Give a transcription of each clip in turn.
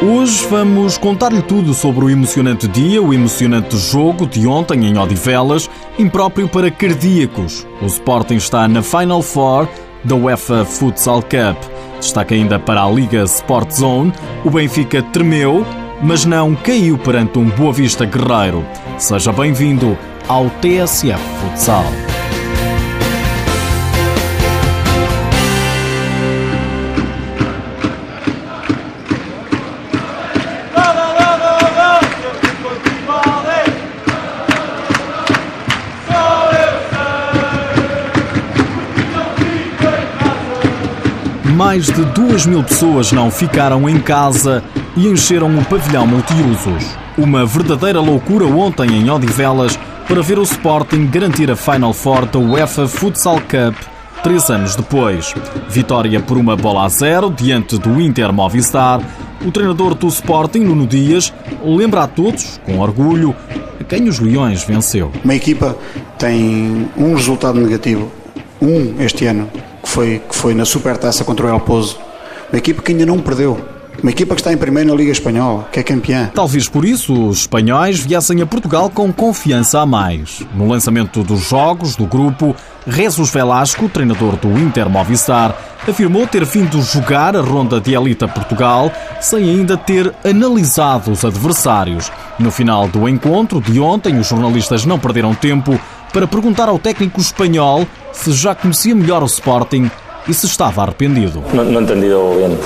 Hoje vamos contar-lhe tudo sobre o emocionante dia, o emocionante jogo de ontem em Odivelas, impróprio para cardíacos. O Sporting está na Final Four da UEFA Futsal Cup. Destaca ainda para a Liga Sport Zone. O Benfica tremeu, mas não caiu perante um Boa Vista guerreiro. Seja bem-vindo ao TSF Futsal. Mais de duas mil pessoas não ficaram em casa e encheram o pavilhão multiusos. Uma verdadeira loucura ontem em Odivelas para ver o Sporting garantir a Final Four da UEFA Futsal Cup três anos depois. Vitória por uma bola a zero diante do Inter Movistar. O treinador do Sporting, Nuno Dias, lembra a todos, com orgulho, a quem os Leões venceu. Uma equipa tem um resultado negativo, um este ano, que foi, que foi na Supertaça contra o El Pozo. Uma equipa que ainda não perdeu. Uma equipa que está em primeiro na Liga Espanhola, que é campeã. Talvez por isso os espanhóis viessem a Portugal com confiança a mais. No lançamento dos jogos do grupo, Jesus Velasco, treinador do Inter Movistar, afirmou ter vindo jogar a ronda de elite a Portugal sem ainda ter analisado os adversários. No final do encontro de ontem, os jornalistas não perderam tempo para perguntar ao técnico espanhol se já conhecia melhor o Sporting e se estava arrependido. Não, não entendido bem.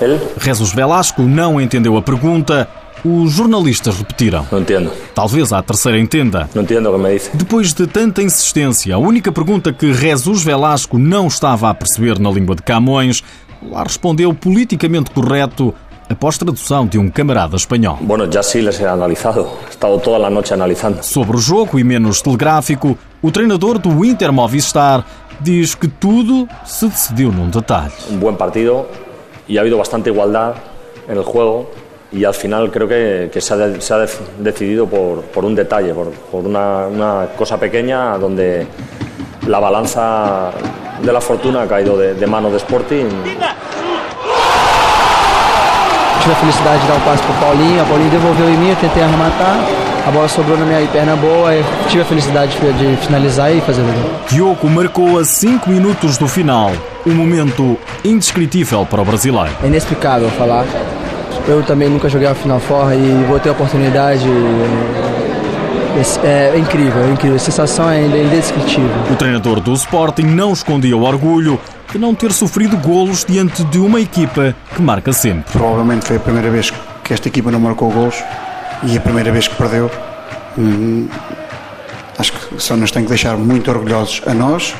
Ele? Jesus Velasco não entendeu a pergunta. Os jornalistas repetiram. Não entendo. Talvez a terceira entenda. Não entendo o que me disse. Depois de tanta insistência, a única pergunta que Jesus Velasco não estava a perceber na língua de Camões, lá respondeu politicamente correto após tradução de um camarada espanhol. Bueno, ya sí les he analizado. He estado toda la noche analizando. Sobre o jogo e menos telegráfico, o treinador do Inter Movistar diz que tudo se decidiu num detalhe. Un buen partido y ha habido bastante igualdad en el juego y al final creo que, que se, ha se ha decidido por, por un detalle, por, por una, una cosa pequeña donde la balanza de la fortuna ha caído de, de mano de Sporting. Tive a felicidade de dar o passe pro Paulinho, a Paulinho devolveu em mim, eu tentei arrematar, a bola sobrou na minha perna boa, eu tive a felicidade de finalizar e fazer o gol. Diogo marcou a 5 minutos do final. Um momento indescritível para o brasileiro. É inexplicável falar. Eu também nunca joguei a Final Four e vou ter a oportunidade. É, é incrível, é incrível. A sensação é indescritível. O treinador do Sporting não escondia o orgulho de não ter sofrido golos diante de uma equipa que marca sempre. Provavelmente foi a primeira vez que esta equipa não marcou gols e a primeira vez que perdeu. Hum, acho que só nos tem que deixar muito orgulhosos a nós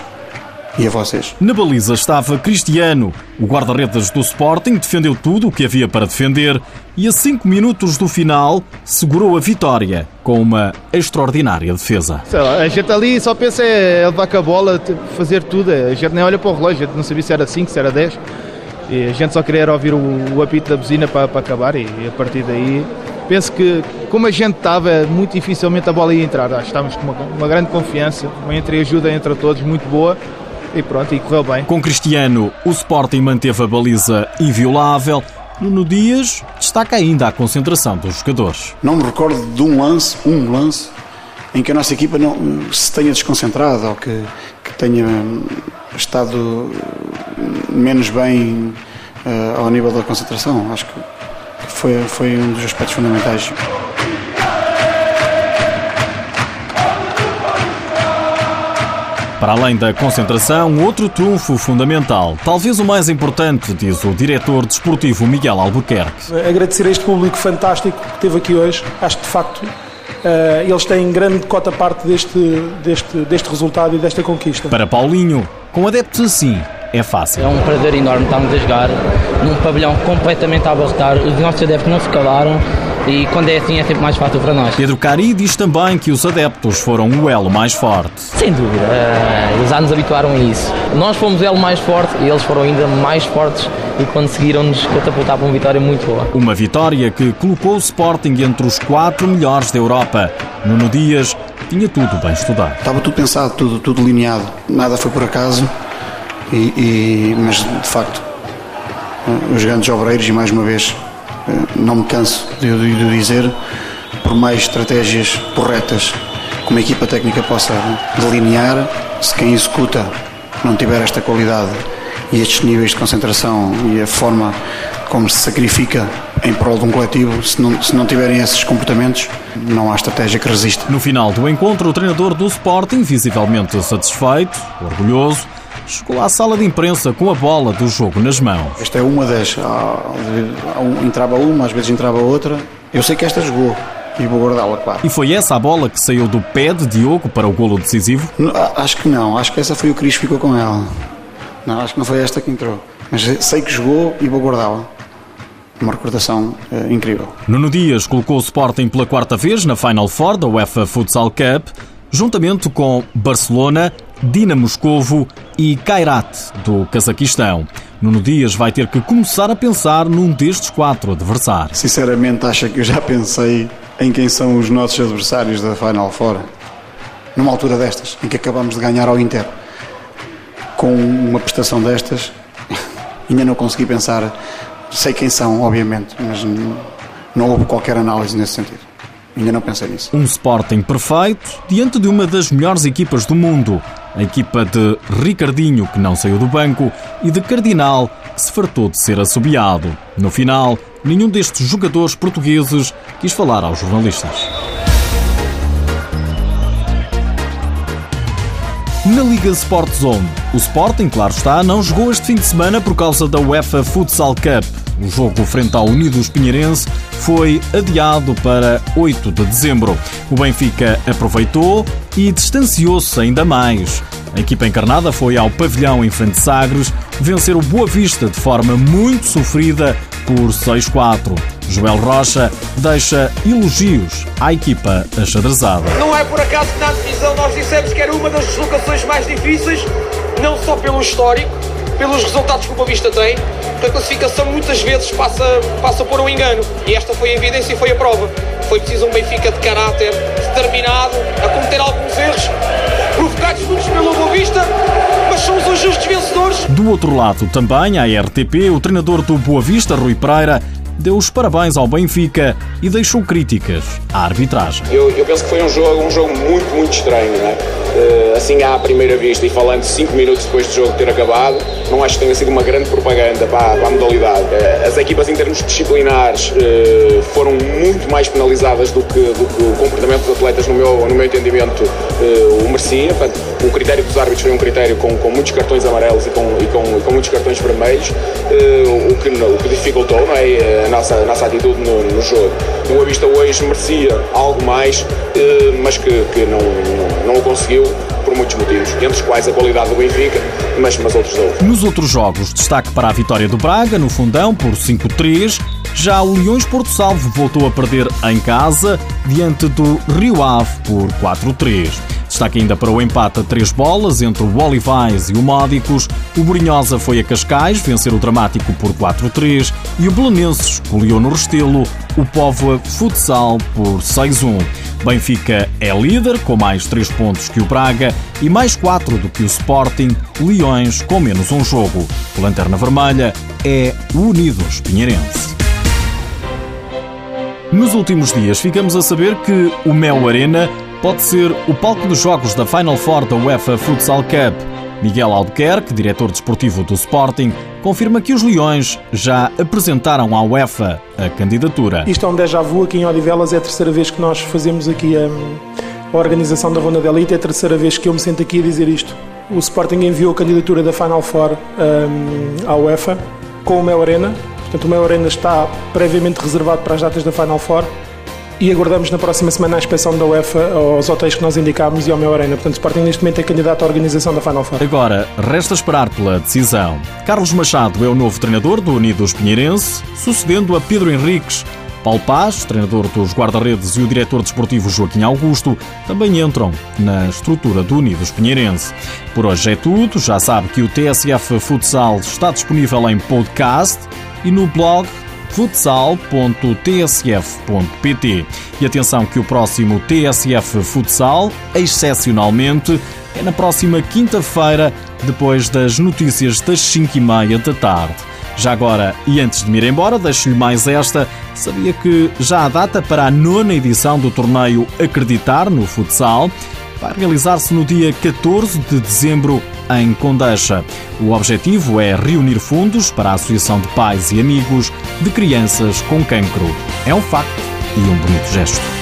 e a vocês. Na baliza estava Cristiano. O guarda-redes do Sporting defendeu tudo o que havia para defender e a 5 minutos do final segurou a vitória com uma extraordinária defesa. Sei lá, a gente ali só pensa é levar com a bola, fazer tudo. A gente nem olha para o relógio, a gente não sabia se era 5, se era 10. E a gente só queria ouvir o, o apito da buzina para, para acabar e, e a partir daí penso que como a gente estava, muito dificilmente a bola ia entrar. Acho que estávamos com uma, uma grande confiança, uma entreajuda entre todos muito boa e pronto, e correu bem. Com Cristiano, o Sporting manteve a baliza inviolável. Nuno Dias destaca ainda a concentração dos jogadores. Não me recordo de um lance, um lance, em que a nossa equipa não se tenha desconcentrado ou que, que tenha hum, estado hum, menos bem eh, ao nível da concentração. Acho que que foi, foi um dos aspectos fundamentais. Para além da concentração, outro trunfo fundamental, talvez o mais importante, diz o diretor desportivo Miguel Albuquerque. agradecer a este público fantástico que esteve aqui hoje. Acho que de facto eh, eles têm grande cota parte deste, deste, deste resultado e desta conquista. Para Paulinho, com adeptos assim, é fácil. É um prazer enorme estarmos a jogar num pavilhão completamente a abarrotar. Os nossos adeptos não se calaram e quando é assim é sempre mais fácil para nós. Pedro Cari diz também que os adeptos foram o elo mais forte. Sem dúvida, eh, eles já nos habituaram a isso. Nós fomos o elo mais forte e eles foram ainda mais fortes e conseguiram-nos catapultar para uma vitória muito boa. Uma vitória que colocou o Sporting entre os quatro melhores da Europa. Nuno Dias tinha tudo bem estudado. Estava tudo pensado, tudo, tudo lineado. Nada foi por acaso. E, e- mas de facto, os grandes obreiros, e mais uma vez não me canso de, de dizer, por mais estratégias corretas que uma equipa técnica possa delinear, se quem executa não tiver esta qualidade e estes níveis de concentração e a forma como se sacrifica em prol de um coletivo, se não, se não tiverem esses comportamentos, não há estratégia que resista. No final do encontro, o treinador do Sporting, visivelmente satisfeito, orgulhoso, chegou à sala de imprensa com a bola do jogo nas mãos. Esta é uma das. entrava uma, às vezes entrava outra. Eu sei que esta jogou. E vou guardá-la, claro. E foi essa a bola que saiu do pé de Diogo para o golo decisivo? acho que não. Acho que essa foi o Cris que ficou com ela. Não, acho que não foi esta que entrou. Mas sei que jogou e vou guardá-la uma recordação uh, incrível. Nuno Dias colocou o Sporting pela quarta vez na Final Four da UEFA Futsal Cup, juntamente com Barcelona, Dinamo Moscovo e Kairat, do Cazaquistão. Nuno Dias vai ter que começar a pensar num destes quatro adversários. Sinceramente, acha que eu já pensei em quem são os nossos adversários da Final Four? Numa altura destas, em que acabamos de ganhar ao Inter. Com uma prestação destas, ainda não consegui pensar Sei quem são, obviamente, mas não houve qualquer análise nesse sentido. Ainda não pensei nisso. Um Sporting perfeito diante de uma das melhores equipas do mundo. A equipa de Ricardinho, que não saiu do banco, e de Cardinal, que se fartou de ser assobiado. No final, nenhum destes jogadores portugueses quis falar aos jornalistas. Na Liga Sport Zone, o Sporting, claro está, não jogou este fim de semana por causa da UEFA Futsal Cup. O jogo frente ao Unidos Pinheirense foi adiado para 8 de dezembro. O Benfica aproveitou e distanciou-se ainda mais. A equipa encarnada foi ao pavilhão em frente de Sagres vencer o Boa Vista de forma muito sofrida por 6-4. Joel Rocha deixa elogios à equipa achadrezada. Não é por acaso que na divisão nós dissemos que era uma das deslocações mais difíceis, não só pelo histórico, pelos resultados que o Boa Vista tem, porque a classificação muitas vezes passa, passa por um engano. E esta foi a evidência e foi a prova. Foi preciso um Benfica de caráter, determinado, a cometer alguns erros, provocados muitos pelo Boa Vista, mas são os justos vencedores. Do outro lado, também, a RTP, o treinador do Boa Vista, Rui Pereira, deu os parabéns ao Benfica e deixou críticas à arbitragem. Eu, eu penso que foi um jogo, um jogo muito, muito estranho, é? Uh, assim à primeira vista e falando cinco minutos depois do jogo ter acabado, não acho que tenha sido uma grande propaganda para, para a modalidade. Uh, as equipas em termos disciplinares uh, foram muito mais penalizadas do que, do que o comportamento dos atletas, no meu, no meu entendimento, o merecia. O critério dos árbitros foi um critério com, com muitos cartões amarelos e com, e com, com muitos cartões vermelhos, o, que, o que dificultou não é? A, nossa, a nossa atitude no, no jogo. O Boa Vista hoje merecia algo mais, mas que, que não, não, não o conseguiu por muitos motivos, entre os quais a qualidade do Benfica, mas, mas outros outros. Nos outros jogos, destaque para a vitória do Braga, no fundão, por 5-3. Já o Leões Porto Salvo voltou a perder em casa, diante do Rio Ave, por 4-3. Destaque ainda para o empate a três bolas entre o Olivais e o Módicos. O Brinhosa foi a Cascais vencer o Dramático por 4-3 e o Belenenses goleou no Restelo o Póvoa Futsal por 6-1. Benfica é líder, com mais 3 pontos que o Braga e mais 4 do que o Sporting, Leões com menos um jogo. O Lanterna Vermelha é o Unidos Pinheirense. Nos últimos dias ficamos a saber que o Mel Arena pode ser o palco dos jogos da Final Four da UEFA Futsal Cup. Miguel Albuquerque, diretor desportivo do Sporting, confirma que os Leões já apresentaram à UEFA a candidatura. Isto é um déjà vu aqui em Odivelas, é a terceira vez que nós fazemos aqui a, a organização da Ronda de Elite, é a terceira vez que eu me sento aqui a dizer isto. O Sporting enviou a candidatura da Final Four um, à UEFA com o Mel Arena, portanto o Mel Arena está previamente reservado para as datas da Final Four e aguardamos na próxima semana a inspeção da UEFA aos hotéis que nós indicámos e ao meu Arena. Portanto, Sporting neste momento é candidato à organização da Final Four. Agora, resta esperar pela decisão. Carlos Machado é o novo treinador do Unidos Pinheirense, sucedendo a Pedro Henriques. Paulo Paz, treinador dos guarda-redes, e o diretor desportivo Joaquim Augusto também entram na estrutura do Unidos Pinheirense. Por hoje é tudo. Já sabe que o TSF Futsal está disponível em podcast e no blog futsal.tsf.pt. E atenção que o próximo TSF Futsal, excepcionalmente, é na próxima quinta-feira, depois das notícias das 5 e meia da tarde. Já agora, e antes de me ir embora, deixo-lhe mais esta. Sabia que já há data para a nona edição do torneio Acreditar no Futsal. Vai realizar-se no dia 14 de dezembro em Condeixa. O objetivo é reunir fundos para a Associação de Pais e Amigos de Crianças com Cancro. É um facto e um bonito gesto.